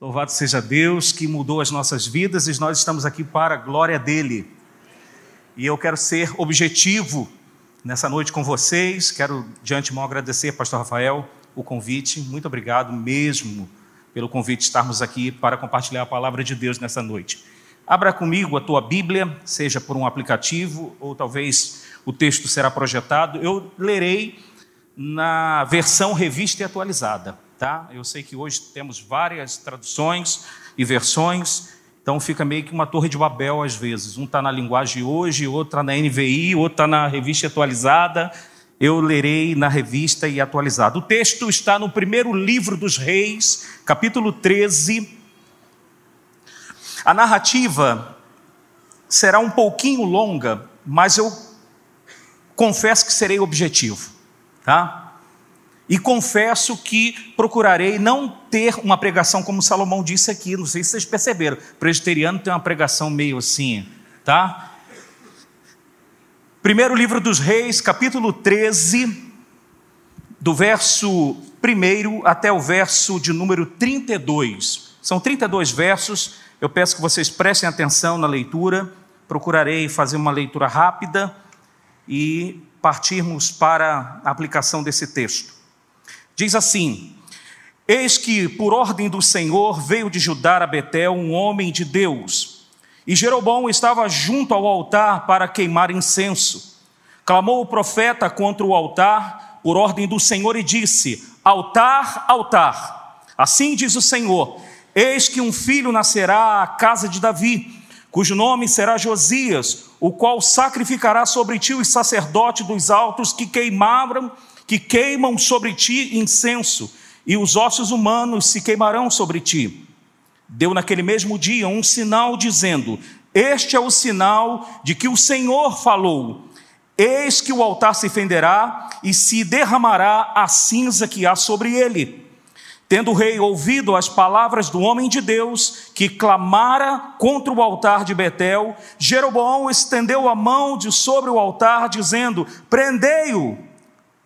Louvado seja Deus que mudou as nossas vidas e nós estamos aqui para a glória dele. E eu quero ser objetivo nessa noite com vocês. Quero de antemão agradecer, Pastor Rafael, o convite. Muito obrigado mesmo pelo convite de estarmos aqui para compartilhar a palavra de Deus nessa noite. Abra comigo a tua Bíblia, seja por um aplicativo ou talvez o texto será projetado. Eu lerei na versão revista e atualizada tá? Eu sei que hoje temos várias traduções e versões, então fica meio que uma torre de Babel às vezes. Um está na linguagem hoje, outro na NVI, outro está na revista atualizada. Eu lerei na revista e atualizada. O texto está no primeiro livro dos Reis, capítulo 13. A narrativa será um pouquinho longa, mas eu confesso que serei objetivo, tá? E confesso que procurarei não ter uma pregação como Salomão disse aqui, não sei se vocês perceberam. Presbiteriano tem uma pregação meio assim, tá? Primeiro livro dos Reis, capítulo 13, do verso 1 até o verso de número 32. São 32 versos, eu peço que vocês prestem atenção na leitura. Procurarei fazer uma leitura rápida e partirmos para a aplicação desse texto. Diz assim: Eis que, por ordem do Senhor, veio de Judá a Betel um homem de Deus. E Jeroboão estava junto ao altar para queimar incenso. Clamou o profeta contra o altar, por ordem do Senhor, e disse: Altar, altar. Assim diz o Senhor: Eis que um filho nascerá à casa de Davi, cujo nome será Josias, o qual sacrificará sobre ti os sacerdotes dos altos que queimaram que queimam sobre ti incenso, e os ossos humanos se queimarão sobre ti. Deu naquele mesmo dia um sinal dizendo: Este é o sinal de que o Senhor falou. Eis que o altar se fenderá e se derramará a cinza que há sobre ele. Tendo o rei ouvido as palavras do homem de Deus, que clamara contra o altar de Betel, Jeroboão estendeu a mão de sobre o altar, dizendo: Prendei-o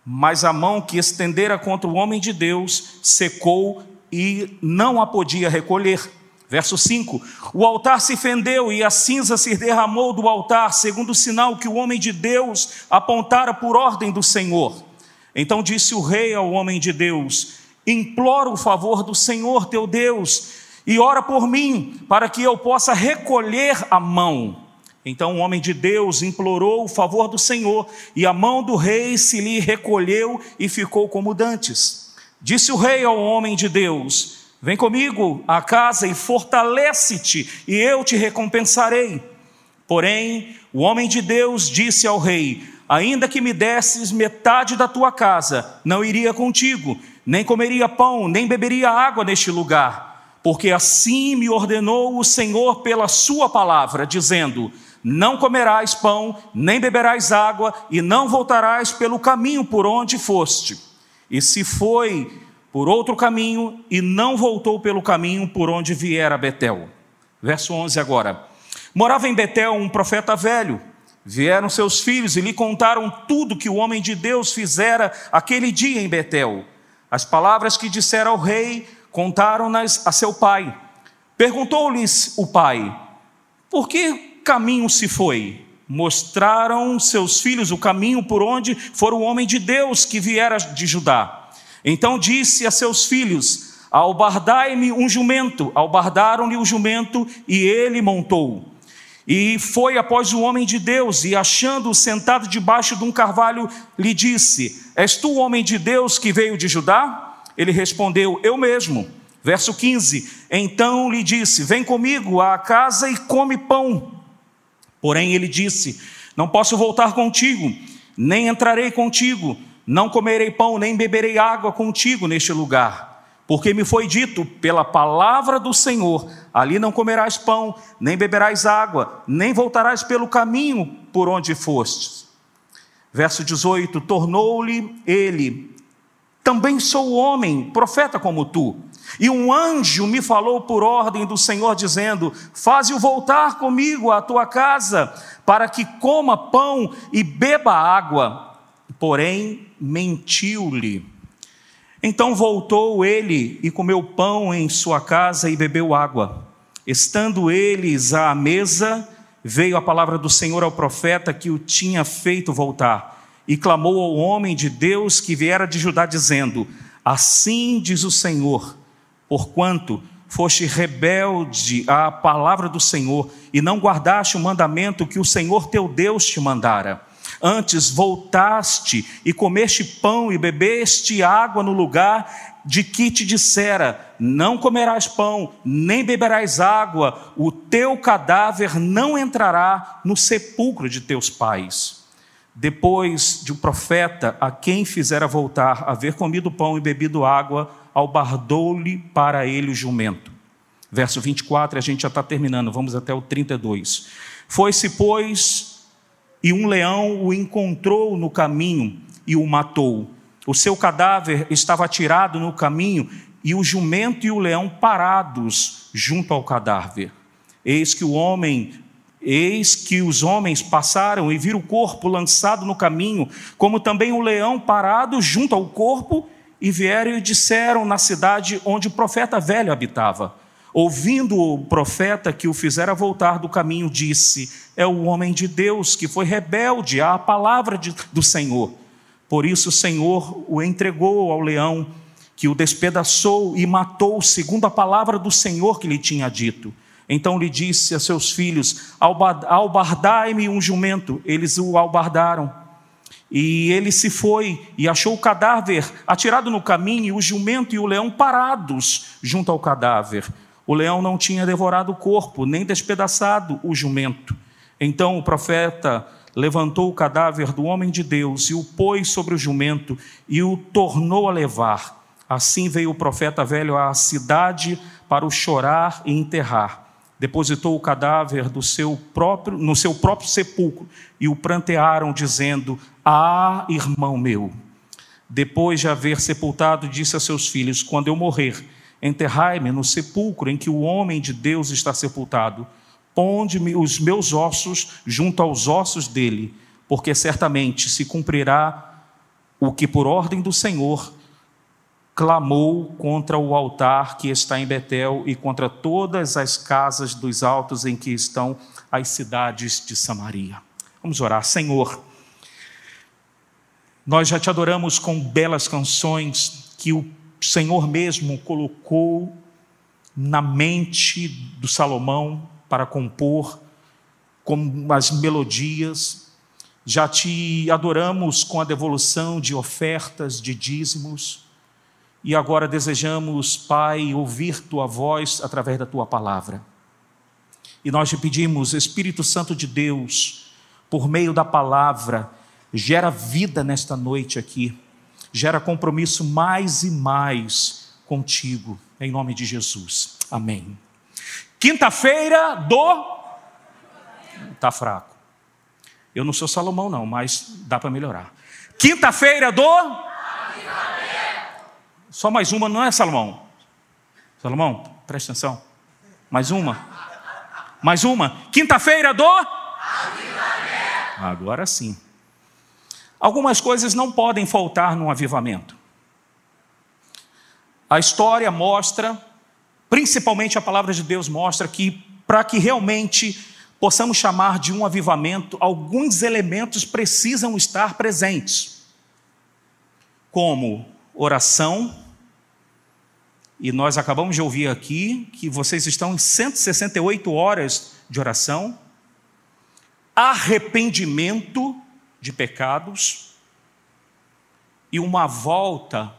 mas a mão que estendera contra o homem de Deus secou e não a podia recolher. Verso 5: O altar se fendeu e a cinza se derramou do altar, segundo o sinal que o homem de Deus apontara por ordem do Senhor. Então disse o rei ao homem de Deus: Imploro o favor do Senhor teu Deus e ora por mim, para que eu possa recolher a mão. Então o homem de Deus implorou o favor do Senhor, e a mão do rei se lhe recolheu e ficou como dantes. Disse o rei ao homem de Deus: Vem comigo à casa e fortalece-te, e eu te recompensarei. Porém, o homem de Deus disse ao rei: Ainda que me desses metade da tua casa, não iria contigo, nem comeria pão, nem beberia água neste lugar, porque assim me ordenou o Senhor pela sua palavra, dizendo: não comerás pão, nem beberás água, e não voltarás pelo caminho por onde foste. E se foi por outro caminho, e não voltou pelo caminho por onde viera Betel. Verso 11 agora. Morava em Betel um profeta velho. Vieram seus filhos e lhe contaram tudo que o homem de Deus fizera aquele dia em Betel. As palavras que dissera ao rei, contaram-nas a seu pai. Perguntou-lhes o pai: Por que caminho se foi? Mostraram seus filhos o caminho por onde for o homem de Deus que viera de Judá. Então disse a seus filhos: Albardai-me um jumento. Albardaram-lhe o jumento e ele montou. E foi após o homem de Deus, e achando-o sentado debaixo de um carvalho, lhe disse: És tu o homem de Deus que veio de Judá? Ele respondeu: Eu mesmo. Verso 15: Então lhe disse: Vem comigo à casa e come pão. Porém, ele disse: Não posso voltar contigo, nem entrarei contigo, não comerei pão, nem beberei água contigo neste lugar. Porque me foi dito pela palavra do Senhor: ali não comerás pão, nem beberás água, nem voltarás pelo caminho por onde fostes. Verso 18: Tornou-lhe ele: Também sou homem, profeta como tu. E um anjo me falou por ordem do Senhor, dizendo: Faze-o voltar comigo à tua casa, para que coma pão e beba água. Porém, mentiu-lhe. Então voltou ele e comeu pão em sua casa e bebeu água. Estando eles à mesa, veio a palavra do Senhor ao profeta que o tinha feito voltar, e clamou ao homem de Deus que viera de Judá, dizendo: Assim diz o Senhor, porquanto foste rebelde à palavra do Senhor e não guardaste o mandamento que o Senhor teu Deus te mandara. Antes voltaste e comeste pão e bebeste água no lugar de que te dissera: Não comerás pão, nem beberás água, o teu cadáver não entrará no sepulcro de teus pais. Depois de o um profeta a quem fizera voltar, haver comido pão e bebido água, albardou-lhe para ele o jumento. Verso 24, a gente já está terminando, vamos até o 32. Foi-se, pois, e um leão o encontrou no caminho e o matou. O seu cadáver estava atirado no caminho e o jumento e o leão parados junto ao cadáver. Eis que o homem Eis que os homens passaram e viram o corpo lançado no caminho, como também o leão parado junto ao corpo, e vieram e disseram na cidade onde o profeta velho habitava. Ouvindo o profeta que o fizera voltar do caminho, disse: É o homem de Deus que foi rebelde à palavra de, do Senhor. Por isso o Senhor o entregou ao leão, que o despedaçou e matou, segundo a palavra do Senhor que lhe tinha dito. Então lhe disse a seus filhos: Albardai-me um jumento. Eles o albardaram. E ele se foi e achou o cadáver atirado no caminho, e o jumento e o leão parados junto ao cadáver. O leão não tinha devorado o corpo, nem despedaçado o jumento. Então o profeta levantou o cadáver do homem de Deus e o pôs sobre o jumento e o tornou a levar. Assim veio o profeta velho à cidade para o chorar e enterrar depositou o cadáver seu próprio, no seu próprio sepulcro e o prantearam, dizendo: Ah, irmão meu. Depois de haver sepultado, disse a seus filhos: Quando eu morrer, enterrai-me no sepulcro em que o homem de Deus está sepultado. Ponde-me os meus ossos junto aos ossos dele, porque certamente se cumprirá o que, por ordem do Senhor, clamou contra o altar que está em Betel e contra todas as casas dos altos em que estão as cidades de Samaria. Vamos orar, Senhor. Nós já te adoramos com belas canções que o Senhor mesmo colocou na mente do Salomão para compor, com as melodias. Já te adoramos com a devolução de ofertas, de dízimos e agora desejamos, Pai, ouvir tua voz através da tua palavra. E nós te pedimos, Espírito Santo de Deus, por meio da palavra, gera vida nesta noite aqui, gera compromisso mais e mais contigo, em nome de Jesus. Amém. Quinta-feira do. Está fraco. Eu não sou Salomão, não, mas dá para melhorar. Quinta-feira do. Só mais uma, não é, Salomão? Salomão, presta atenção. Mais uma. Mais uma. Quinta-feira do. Agora sim. Algumas coisas não podem faltar num avivamento. A história mostra, principalmente a palavra de Deus mostra que para que realmente possamos chamar de um avivamento, alguns elementos precisam estar presentes, como oração, e nós acabamos de ouvir aqui que vocês estão em 168 horas de oração, arrependimento de pecados e uma volta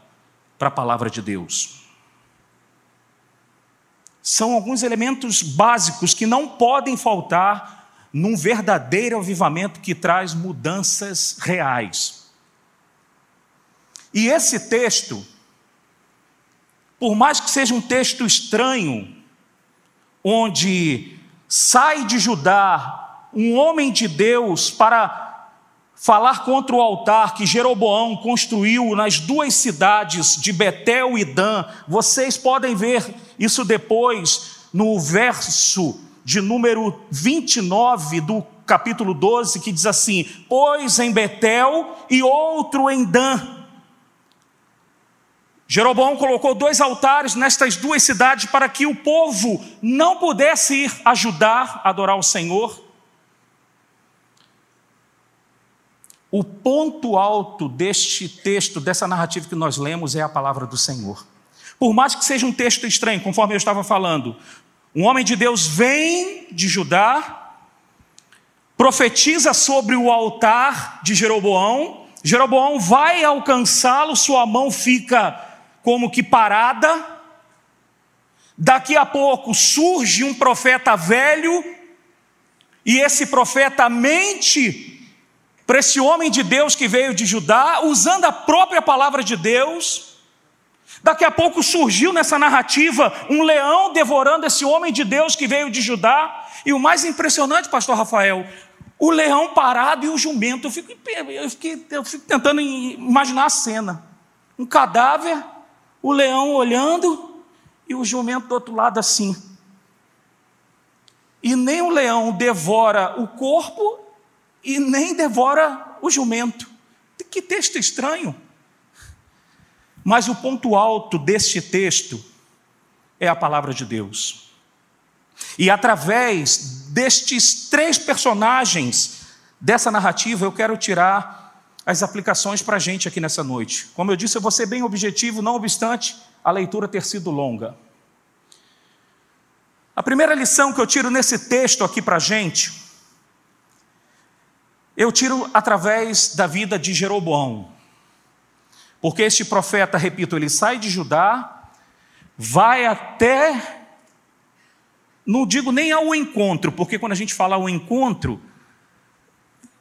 para a palavra de Deus. São alguns elementos básicos que não podem faltar num verdadeiro avivamento que traz mudanças reais. E esse texto por mais que seja um texto estranho, onde sai de Judá um homem de Deus para falar contra o altar que Jeroboão construiu nas duas cidades de Betel e Dan, vocês podem ver isso depois no verso de número 29 do capítulo 12, que diz assim: Pois em Betel e outro em Dan Jeroboão colocou dois altares nestas duas cidades para que o povo não pudesse ir ajudar a adorar o Senhor. O ponto alto deste texto, dessa narrativa que nós lemos, é a palavra do Senhor. Por mais que seja um texto estranho, conforme eu estava falando, um homem de Deus vem de Judá, profetiza sobre o altar de Jeroboão, Jeroboão vai alcançá-lo, sua mão fica como que parada. Daqui a pouco surge um profeta velho, e esse profeta mente para esse homem de Deus que veio de Judá, usando a própria palavra de Deus. Daqui a pouco surgiu nessa narrativa um leão devorando esse homem de Deus que veio de Judá. E o mais impressionante, pastor Rafael, o leão parado e o jumento. Eu fico, eu fico, eu fico tentando imaginar a cena. Um cadáver, o leão olhando e o jumento do outro lado assim. E nem o leão devora o corpo e nem devora o jumento. Que texto estranho. Mas o ponto alto deste texto é a palavra de Deus. E através destes três personagens dessa narrativa, eu quero tirar as aplicações para a gente aqui nessa noite. Como eu disse, eu vou ser bem objetivo, não obstante a leitura ter sido longa. A primeira lição que eu tiro nesse texto aqui para a gente, eu tiro através da vida de Jeroboão. Porque este profeta, repito, ele sai de Judá, vai até, não digo nem ao encontro, porque quando a gente fala ao encontro,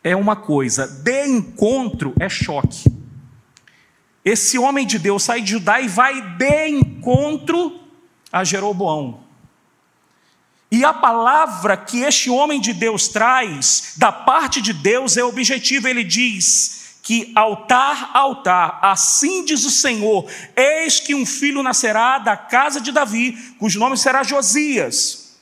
é uma coisa, de encontro é choque. Esse homem de Deus sai de Judá e vai de encontro a Jeroboão. E a palavra que este homem de Deus traz, da parte de Deus, é objetivo. Ele diz: que altar, altar, assim diz o Senhor: eis que um filho nascerá da casa de Davi, cujo nome será Josias.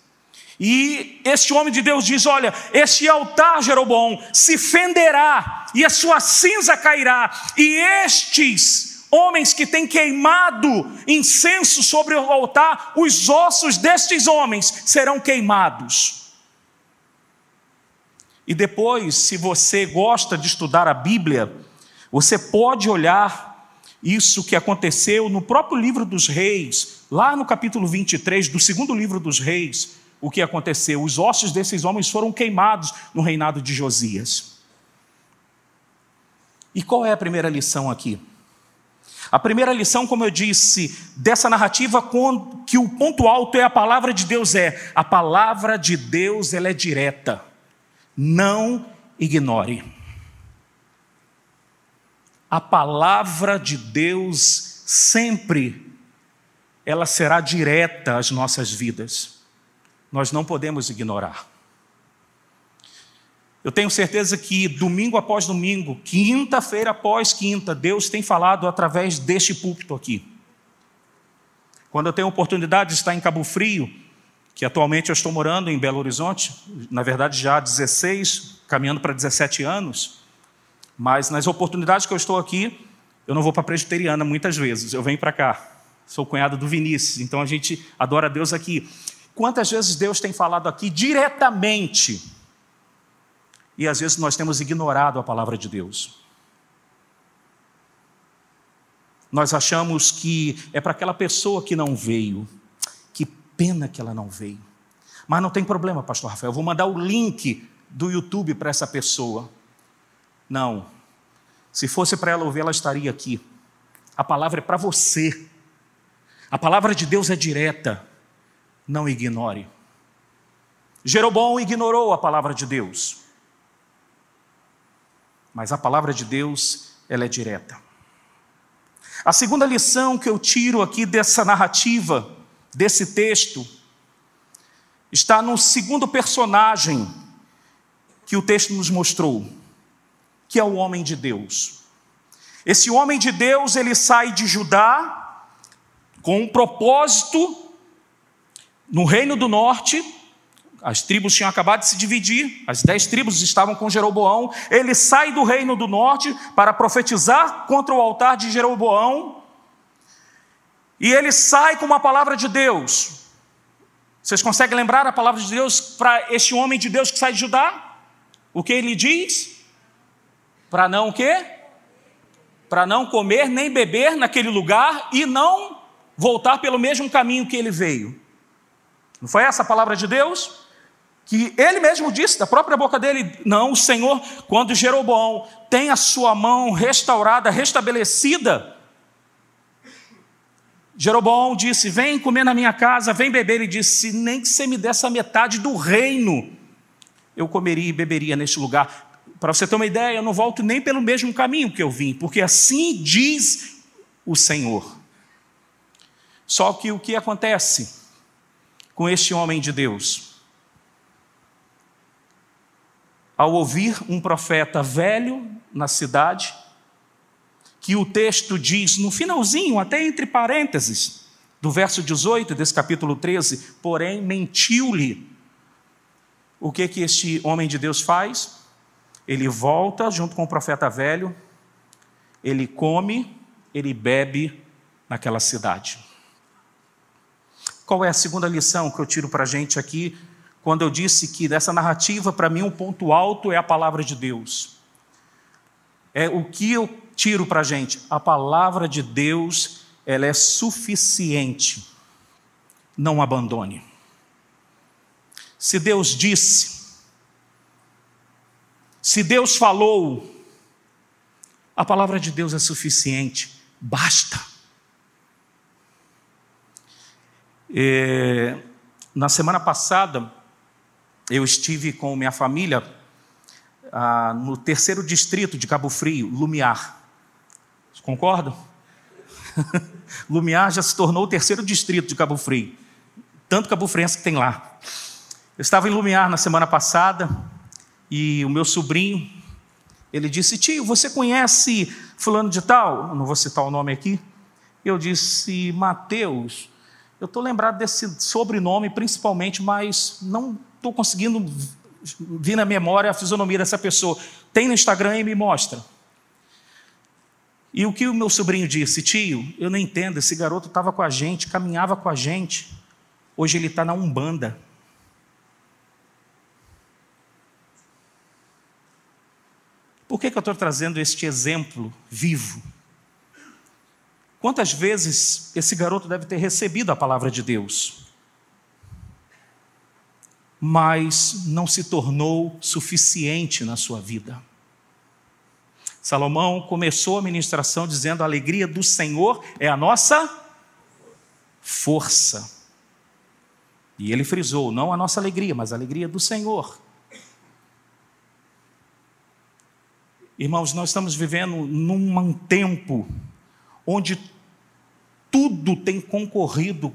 E este homem de Deus diz: Olha, este altar, Jeroboão, se fenderá, e a sua cinza cairá, e estes homens que têm queimado incenso sobre o altar, os ossos destes homens serão queimados. E depois, se você gosta de estudar a Bíblia, você pode olhar isso que aconteceu no próprio livro dos reis, lá no capítulo 23 do segundo livro dos reis, o que aconteceu? Os ossos desses homens foram queimados no reinado de Josias. E qual é a primeira lição aqui? A primeira lição, como eu disse, dessa narrativa, que o ponto alto é a palavra de Deus é, a palavra de Deus ela é direta. Não ignore. A palavra de Deus sempre ela será direta às nossas vidas. Nós não podemos ignorar. Eu tenho certeza que domingo após domingo, quinta-feira após quinta, Deus tem falado através deste púlpito aqui. Quando eu tenho oportunidade de estar em Cabo Frio, que atualmente eu estou morando em Belo Horizonte, na verdade já há 16, caminhando para 17 anos, mas nas oportunidades que eu estou aqui, eu não vou para a presbiteriana muitas vezes, eu venho para cá. Sou cunhado do Vinícius, então a gente adora Deus aqui. Quantas vezes Deus tem falado aqui diretamente e às vezes nós temos ignorado a palavra de Deus. Nós achamos que é para aquela pessoa que não veio, pena que ela não veio. Mas não tem problema, pastor Rafael, eu vou mandar o link do YouTube para essa pessoa. Não. Se fosse para ela ouvir, ela estaria aqui. A palavra é para você. A palavra de Deus é direta. Não ignore. Jeroboão ignorou a palavra de Deus. Mas a palavra de Deus, ela é direta. A segunda lição que eu tiro aqui dessa narrativa desse texto está no segundo personagem que o texto nos mostrou, que é o homem de Deus. Esse homem de Deus, ele sai de Judá com um propósito no reino do norte, as tribos tinham acabado de se dividir, as dez tribos estavam com Jeroboão. Ele sai do reino do norte para profetizar contra o altar de Jeroboão. E ele sai com uma palavra de Deus. Vocês conseguem lembrar a palavra de Deus para este homem de Deus que sai de Judá? O que ele diz? Para não o quê? Para não comer nem beber naquele lugar e não voltar pelo mesmo caminho que ele veio. Não foi essa a palavra de Deus? Que ele mesmo disse, da própria boca dele: Não, o Senhor, quando Jeroboão tem a sua mão restaurada, restabelecida, Jeroboão disse: Vem comer na minha casa, vem beber. Ele disse: Nem que você me desse a metade do reino, eu comeria e beberia neste lugar. Para você ter uma ideia, eu não volto nem pelo mesmo caminho que eu vim, porque assim diz o Senhor. Só que o que acontece? com este homem de Deus. Ao ouvir um profeta velho na cidade, que o texto diz no finalzinho, até entre parênteses, do verso 18 desse capítulo 13, porém mentiu-lhe. O que que este homem de Deus faz? Ele volta junto com o profeta velho, ele come, ele bebe naquela cidade. Qual é a segunda lição que eu tiro para a gente aqui, quando eu disse que dessa narrativa, para mim, um ponto alto é a palavra de Deus? É o que eu tiro para a gente? A palavra de Deus, ela é suficiente. Não abandone. Se Deus disse, se Deus falou, a palavra de Deus é suficiente, basta. É, na semana passada, eu estive com minha família ah, no terceiro distrito de Cabo Frio, Lumiar. Concordam? Lumiar já se tornou o terceiro distrito de Cabo Frio. Tanto Cabo Friense que tem lá. Eu estava em Lumiar na semana passada e o meu sobrinho, ele disse: Tio, você conhece Fulano de Tal? Eu não vou citar o nome aqui. Eu disse: Mateus. Eu estou lembrado desse sobrenome principalmente, mas não estou conseguindo vir na memória a fisionomia dessa pessoa. Tem no Instagram e me mostra. E o que o meu sobrinho disse? Tio, eu não entendo, esse garoto estava com a gente, caminhava com a gente. Hoje ele está na Umbanda. Por que, que eu estou trazendo este exemplo vivo? Quantas vezes esse garoto deve ter recebido a palavra de Deus, mas não se tornou suficiente na sua vida? Salomão começou a ministração dizendo: a alegria do Senhor é a nossa força. E ele frisou: não a nossa alegria, mas a alegria do Senhor. Irmãos, nós estamos vivendo num tempo onde tudo tem concorrido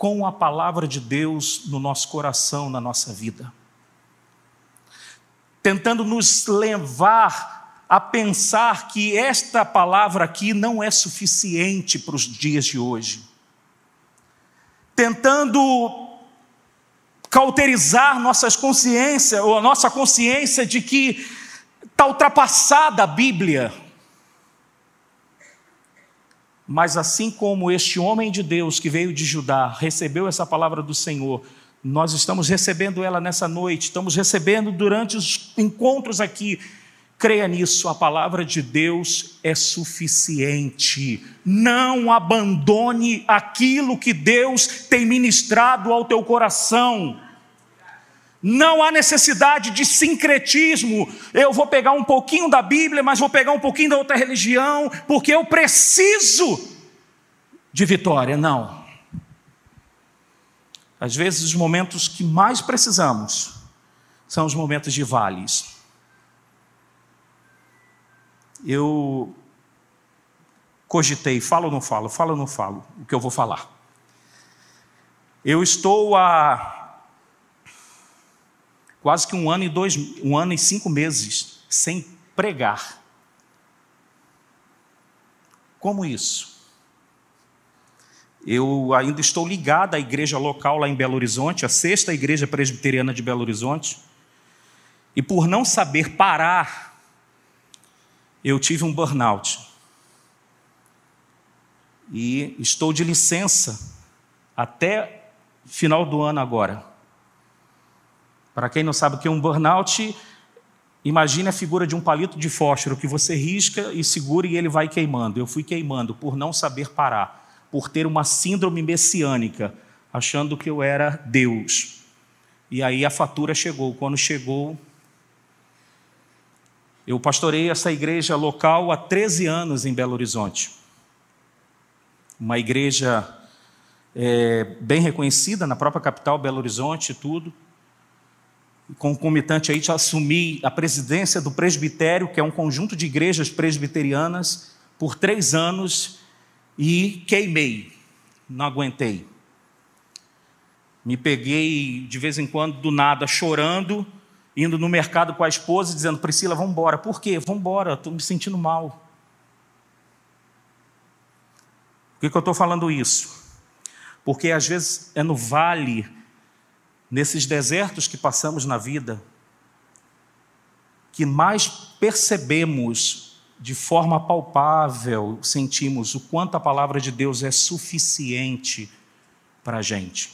com a palavra de Deus no nosso coração, na nossa vida. Tentando nos levar a pensar que esta palavra aqui não é suficiente para os dias de hoje. Tentando cauterizar nossas consciências, ou a nossa consciência de que está ultrapassada a Bíblia mas assim como este homem de Deus que veio de Judá recebeu essa palavra do Senhor, nós estamos recebendo ela nessa noite, estamos recebendo durante os encontros aqui. Creia nisso, a palavra de Deus é suficiente. Não abandone aquilo que Deus tem ministrado ao teu coração. Não há necessidade de sincretismo. Eu vou pegar um pouquinho da Bíblia, mas vou pegar um pouquinho da outra religião, porque eu preciso de vitória. Não. Às vezes, os momentos que mais precisamos são os momentos de vales. Eu cogitei, falo ou não falo, falo ou não falo, o que eu vou falar. Eu estou a quase que um ano e dois, um ano e cinco meses sem pregar. Como isso? Eu ainda estou ligado à igreja local lá em Belo Horizonte, a sexta igreja presbiteriana de Belo Horizonte, e por não saber parar, eu tive um burnout. E estou de licença até final do ano agora. Para quem não sabe o que é um burnout, imagine a figura de um palito de fósforo que você risca e segura e ele vai queimando. Eu fui queimando por não saber parar, por ter uma síndrome messiânica, achando que eu era Deus. E aí a fatura chegou. Quando chegou, eu pastorei essa igreja local há 13 anos em Belo Horizonte. Uma igreja é, bem reconhecida na própria capital, Belo Horizonte e tudo. Concomitante aí, assumi a presidência do presbitério, que é um conjunto de igrejas presbiterianas, por três anos e queimei, não aguentei. Me peguei de vez em quando, do nada, chorando, indo no mercado com a esposa, dizendo: Priscila, vamos embora. Por quê? Vamos embora, estou me sentindo mal. Por que, que eu estou falando isso? Porque às vezes é no vale, nesses desertos que passamos na vida, que mais percebemos de forma palpável, sentimos o quanto a palavra de Deus é suficiente para a gente.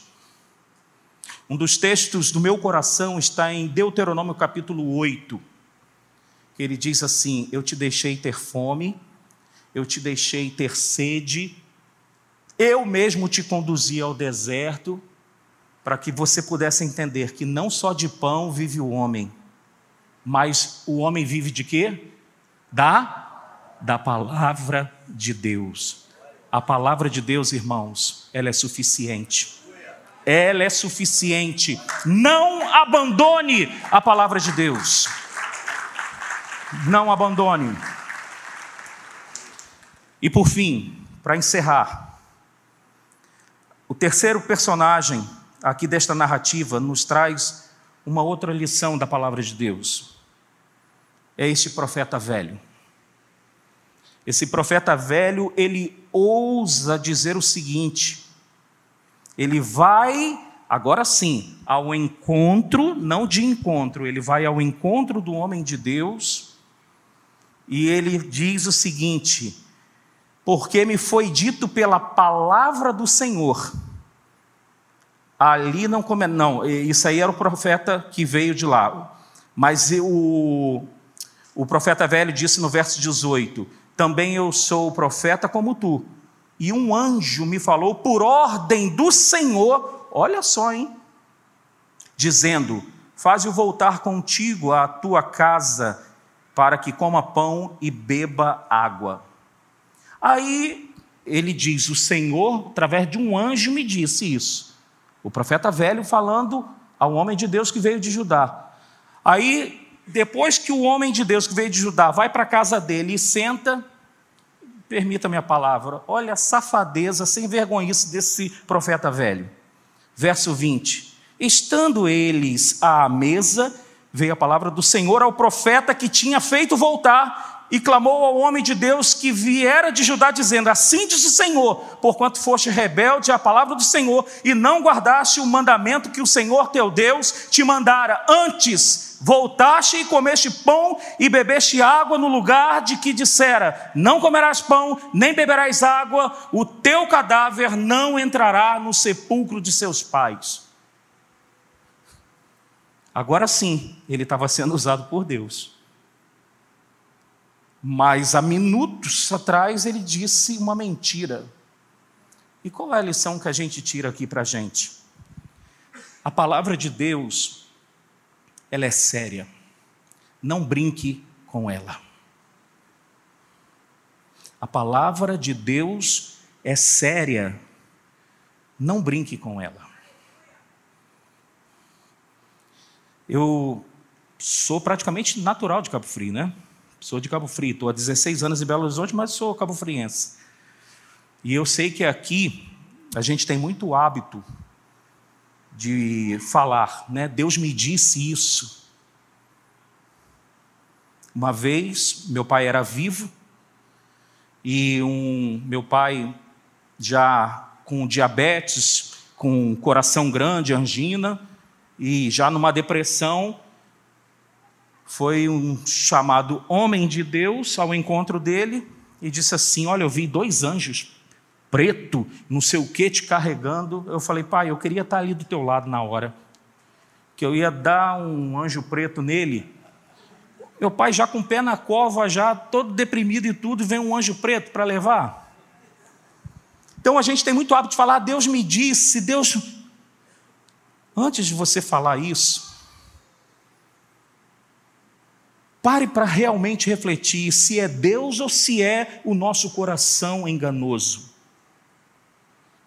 Um dos textos do meu coração está em Deuteronômio capítulo 8. Ele diz assim: Eu te deixei ter fome, eu te deixei ter sede, eu mesmo te conduzi ao deserto, para que você pudesse entender que não só de pão vive o homem, mas o homem vive de quê? Da, da palavra de Deus. A palavra de Deus, irmãos, ela é suficiente ela é suficiente. Não abandone a palavra de Deus. Não abandone. E por fim, para encerrar, o terceiro personagem aqui desta narrativa nos traz uma outra lição da palavra de Deus. É este profeta velho. Esse profeta velho, ele ousa dizer o seguinte: ele vai, agora sim, ao encontro, não de encontro, ele vai ao encontro do homem de Deus e ele diz o seguinte: porque me foi dito pela palavra do Senhor. Ali não come, não, isso aí era o profeta que veio de lá. Mas o, o profeta velho disse no verso 18: Também eu sou profeta como tu, e um anjo me falou por ordem do Senhor, olha só, hein? Dizendo: Faze-o voltar contigo à tua casa, para que coma pão e beba água. Aí ele diz: O Senhor, através de um anjo, me disse isso. O profeta velho falando ao homem de Deus que veio de Judá. Aí, depois que o homem de Deus que veio de Judá vai para a casa dele e senta, permita-me a palavra, olha a safadeza, sem vergonhice desse profeta velho. Verso 20: Estando eles à mesa, veio a palavra do Senhor ao profeta que tinha feito voltar e clamou ao homem de Deus que viera de Judá, dizendo: Assim diz o Senhor, porquanto foste rebelde à palavra do Senhor e não guardaste o mandamento que o Senhor teu Deus te mandara, antes voltaste e comeste pão e bebeste água no lugar de que dissera: Não comerás pão, nem beberás água, o teu cadáver não entrará no sepulcro de seus pais. Agora sim, ele estava sendo usado por Deus. Mas há minutos atrás ele disse uma mentira. E qual é a lição que a gente tira aqui para a gente? A palavra de Deus ela é séria. Não brinque com ela. A palavra de Deus é séria. Não brinque com ela. Eu sou praticamente natural de Cabo Frio, né? Sou de Cabo Frio, estou há 16 anos em Belo Horizonte, mas sou cabo friense. E eu sei que aqui a gente tem muito hábito de falar, né? Deus me disse isso. Uma vez, meu pai era vivo e um meu pai já com diabetes, com coração grande, angina e já numa depressão, foi um chamado homem de Deus ao encontro dele e disse assim: Olha, eu vi dois anjos preto, não sei o que, te carregando. Eu falei, pai, eu queria estar ali do teu lado na hora, que eu ia dar um anjo preto nele. Meu pai já com o pé na cova, já todo deprimido e tudo, vem um anjo preto para levar. Então a gente tem muito hábito de falar, Deus me disse, Deus. Antes de você falar isso, pare para realmente refletir se é Deus ou se é o nosso coração enganoso.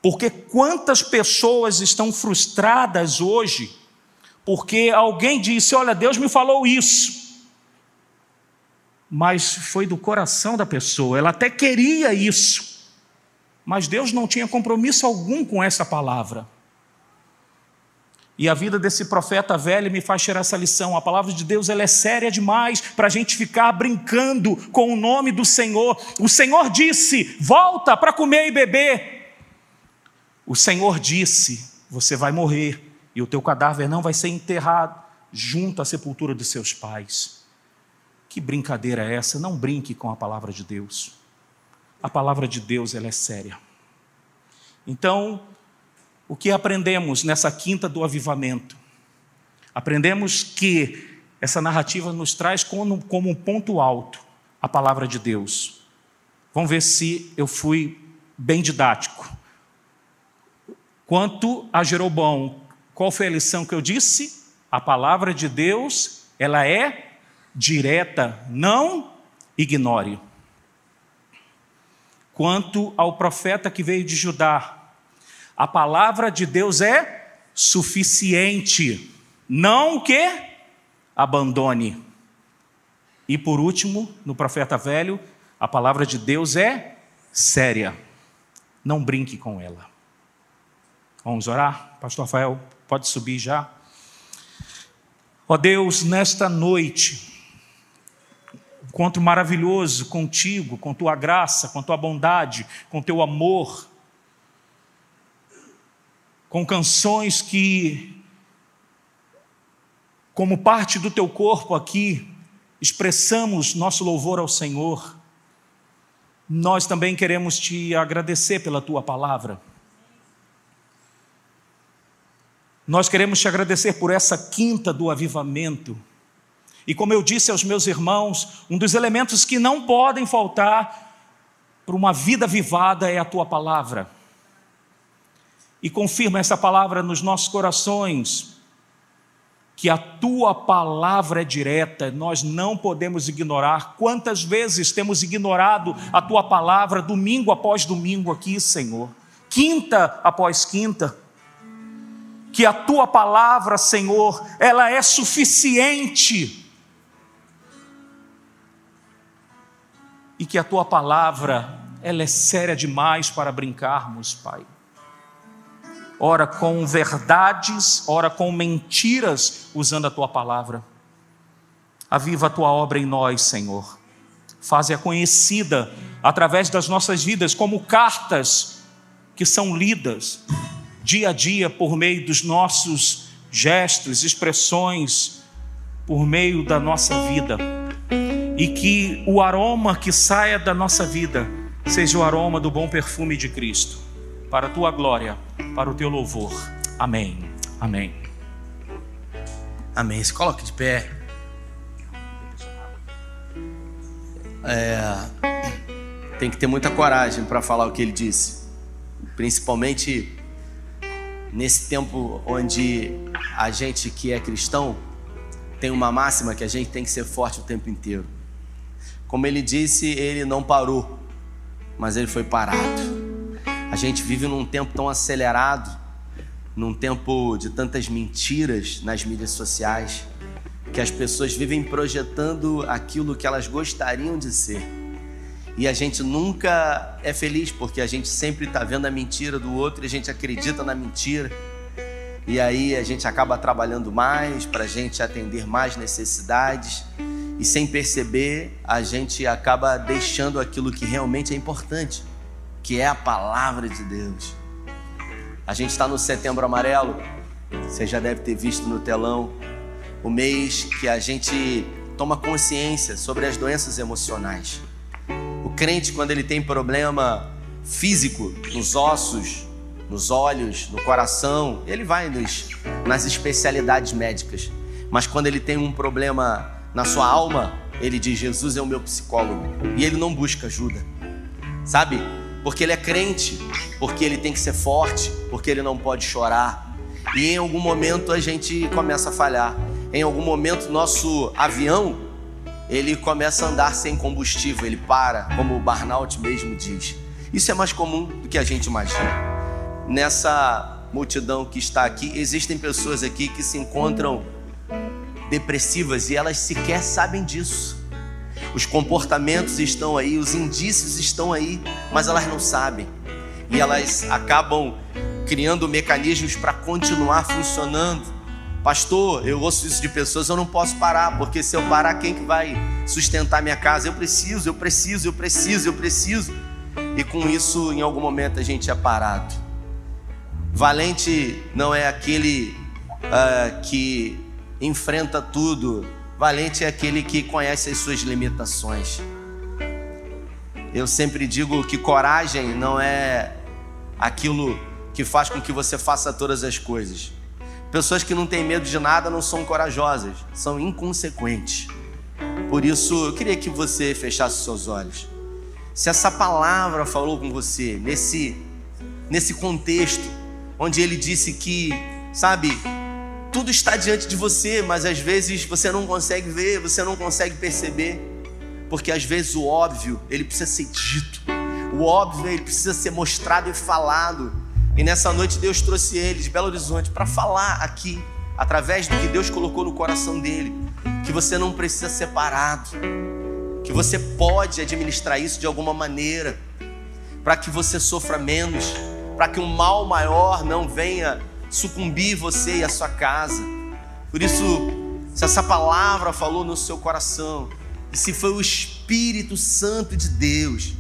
Porque quantas pessoas estão frustradas hoje porque alguém disse: Olha, Deus me falou isso. Mas foi do coração da pessoa, ela até queria isso, mas Deus não tinha compromisso algum com essa palavra. E a vida desse profeta velho me faz tirar essa lição. A palavra de Deus ela é séria demais para a gente ficar brincando com o nome do Senhor. O Senhor disse: volta para comer e beber. O Senhor disse: Você vai morrer e o teu cadáver não vai ser enterrado junto à sepultura dos seus pais. Que brincadeira é essa? Não brinque com a palavra de Deus. A palavra de Deus ela é séria. Então, o que aprendemos nessa quinta do avivamento? Aprendemos que essa narrativa nos traz como, como um ponto alto a palavra de Deus. Vamos ver se eu fui bem didático. Quanto a Jeroboão, qual foi a lição que eu disse? A palavra de Deus, ela é direta, não ignore. Quanto ao profeta que veio de Judá, a palavra de Deus é suficiente, não que? Abandone. E por último, no profeta velho, a palavra de Deus é séria. Não brinque com ela. Vamos orar? Pastor Rafael, pode subir já. Ó Deus, nesta noite, encontro maravilhoso contigo, com tua graça, com tua bondade, com teu amor, com canções que, como parte do teu corpo aqui, expressamos nosso louvor ao Senhor. Nós também queremos te agradecer pela tua palavra. Nós queremos te agradecer por essa quinta do avivamento. E como eu disse aos meus irmãos, um dos elementos que não podem faltar para uma vida vivada é a tua palavra. E confirma essa palavra nos nossos corações, que a tua palavra é direta, nós não podemos ignorar. Quantas vezes temos ignorado a tua palavra domingo após domingo aqui, Senhor? Quinta após quinta que a tua palavra, Senhor, ela é suficiente. E que a tua palavra, ela é séria demais para brincarmos, Pai. Ora com verdades, ora com mentiras, usando a tua palavra. Aviva a tua obra em nós, Senhor. Faze-a conhecida através das nossas vidas, como cartas que são lidas dia a dia por meio dos nossos gestos, expressões, por meio da nossa vida. E que o aroma que saia da nossa vida seja o aroma do bom perfume de Cristo, para a tua glória, para o teu louvor. Amém. Amém. Amém. Se coloque de pé. É, tem que ter muita coragem para falar o que ele disse, principalmente nesse tempo onde a gente que é cristão tem uma máxima que a gente tem que ser forte o tempo inteiro. Como ele disse, ele não parou, mas ele foi parado. A gente vive num tempo tão acelerado, num tempo de tantas mentiras nas mídias sociais, que as pessoas vivem projetando aquilo que elas gostariam de ser. E a gente nunca é feliz porque a gente sempre está vendo a mentira do outro e a gente acredita na mentira. E aí a gente acaba trabalhando mais para a gente atender mais necessidades. E sem perceber, a gente acaba deixando aquilo que realmente é importante, que é a palavra de Deus. A gente está no Setembro Amarelo, você já deve ter visto no telão, o mês que a gente toma consciência sobre as doenças emocionais. O crente, quando ele tem problema físico, nos ossos, nos olhos, no coração, ele vai nos, nas especialidades médicas. Mas quando ele tem um problema na sua alma, ele diz: Jesus é o meu psicólogo. E ele não busca ajuda, sabe? Porque ele é crente, porque ele tem que ser forte, porque ele não pode chorar. E em algum momento a gente começa a falhar. Em algum momento nosso avião ele começa a andar sem combustível, ele para, como o Barnaut mesmo diz. Isso é mais comum do que a gente imagina. Nessa multidão que está aqui, existem pessoas aqui que se encontram depressivas e elas sequer sabem disso. Os comportamentos estão aí, os indícios estão aí, mas elas não sabem. E elas acabam criando mecanismos para continuar funcionando. Pastor, eu ouço isso de pessoas, eu não posso parar, porque se eu parar, quem que vai sustentar minha casa? Eu preciso, eu preciso, eu preciso, eu preciso. E com isso, em algum momento, a gente é parado. Valente não é aquele uh, que enfrenta tudo. Valente é aquele que conhece as suas limitações. Eu sempre digo que coragem não é aquilo que faz com que você faça todas as coisas. Pessoas que não têm medo de nada não são corajosas, são inconsequentes. Por isso, eu queria que você fechasse seus olhos. Se essa palavra falou com você nesse nesse contexto onde ele disse que, sabe, tudo está diante de você, mas às vezes você não consegue ver, você não consegue perceber, porque às vezes o óbvio, ele precisa ser dito. O óbvio, ele precisa ser mostrado e falado. E nessa noite Deus trouxe ele de Belo Horizonte para falar aqui, através do que Deus colocou no coração dele, que você não precisa ser parado, que você pode administrar isso de alguma maneira, para que você sofra menos, para que um mal maior não venha sucumbir você e a sua casa. Por isso, se essa palavra falou no seu coração, e se foi o Espírito Santo de Deus,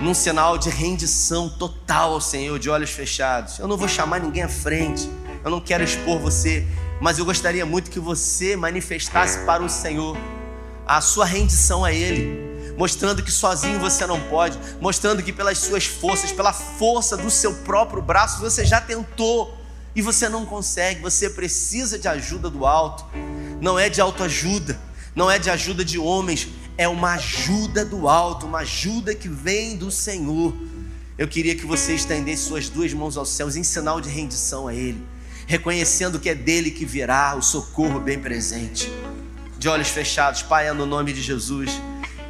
num sinal de rendição total ao Senhor, de olhos fechados, eu não vou chamar ninguém à frente, eu não quero expor você, mas eu gostaria muito que você manifestasse para o Senhor a sua rendição a Ele mostrando que sozinho você não pode, mostrando que pelas suas forças, pela força do seu próprio braço, você já tentou e você não consegue, você precisa de ajuda do alto. Não é de autoajuda, não é de ajuda de homens, é uma ajuda do alto, uma ajuda que vem do Senhor. Eu queria que você estendesse suas duas mãos aos céus em sinal de rendição a Ele, reconhecendo que é dele que virá o socorro bem presente. De olhos fechados, Pai, é no nome de Jesus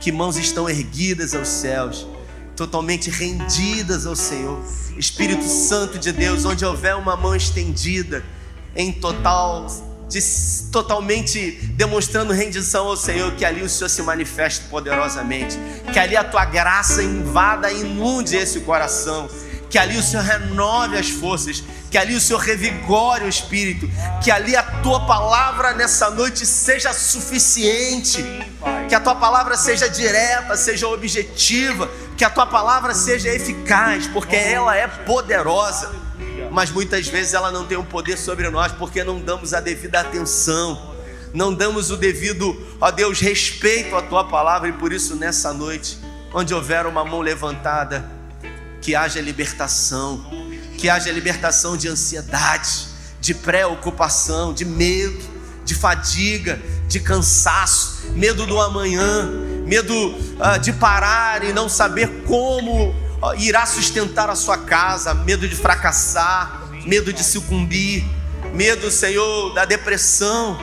que mãos estão erguidas aos céus, totalmente rendidas ao Senhor. Espírito Santo de Deus, onde houver uma mão estendida, em total, de, totalmente demonstrando rendição ao Senhor, que ali o Senhor se manifeste poderosamente, que ali a tua graça invada, inunde esse coração, que ali o Senhor renove as forças, que ali o Senhor revigore o espírito, que ali a tua palavra nessa noite seja suficiente, que a tua palavra seja direta, seja objetiva, que a tua palavra seja eficaz, porque ela é poderosa. Mas muitas vezes ela não tem um poder sobre nós porque não damos a devida atenção, não damos o devido, ó Deus, respeito à tua palavra e por isso nessa noite, onde houver uma mão levantada, que haja libertação que haja libertação de ansiedade, de preocupação, de medo, de fadiga, de cansaço, medo do amanhã, medo uh, de parar e não saber como uh, irá sustentar a sua casa, medo de fracassar, medo de sucumbir, medo, Senhor, da depressão,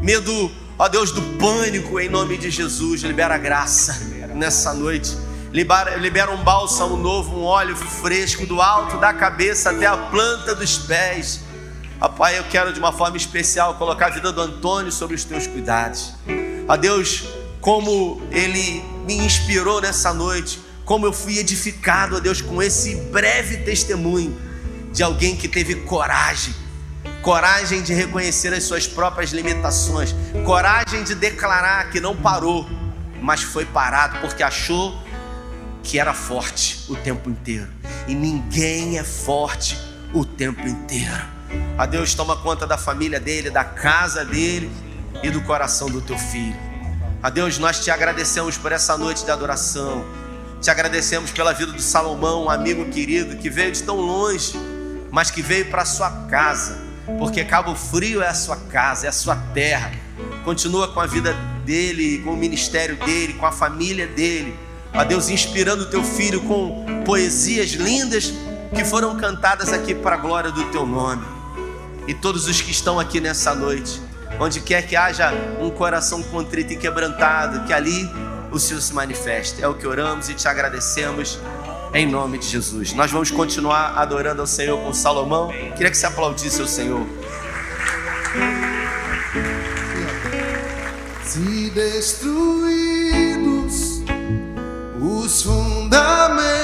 medo, ó Deus, do pânico, em nome de Jesus, libera graça nessa noite libera, libera um bálsamo novo, um óleo fresco do alto da cabeça até a planta dos pés. Ah, Pai, eu quero de uma forma especial colocar a vida do Antônio sobre os teus cuidados. A Deus, como ele me inspirou nessa noite, como eu fui edificado, a Deus, com esse breve testemunho de alguém que teve coragem, coragem de reconhecer as suas próprias limitações, coragem de declarar que não parou, mas foi parado porque achou que era forte o tempo inteiro. E ninguém é forte o tempo inteiro. A Deus toma conta da família dele, da casa dele e do coração do teu filho. A Deus, nós te agradecemos por essa noite de adoração. Te agradecemos pela vida do Salomão, um amigo querido que veio de tão longe, mas que veio para sua casa, porque Cabo Frio é a sua casa, é a sua terra. Continua com a vida dele, com o ministério dele, com a família dele. Ó Deus, inspirando o teu filho com poesias lindas que foram cantadas aqui para a glória do teu nome. E todos os que estão aqui nessa noite, onde quer que haja um coração contrito e quebrantado, que ali o Senhor se manifeste. É o que oramos e te agradecemos em nome de Jesus. Nós vamos continuar adorando ao Senhor com Salomão. Queria que você aplaudisse o Senhor. Se destruídos os fundamentos,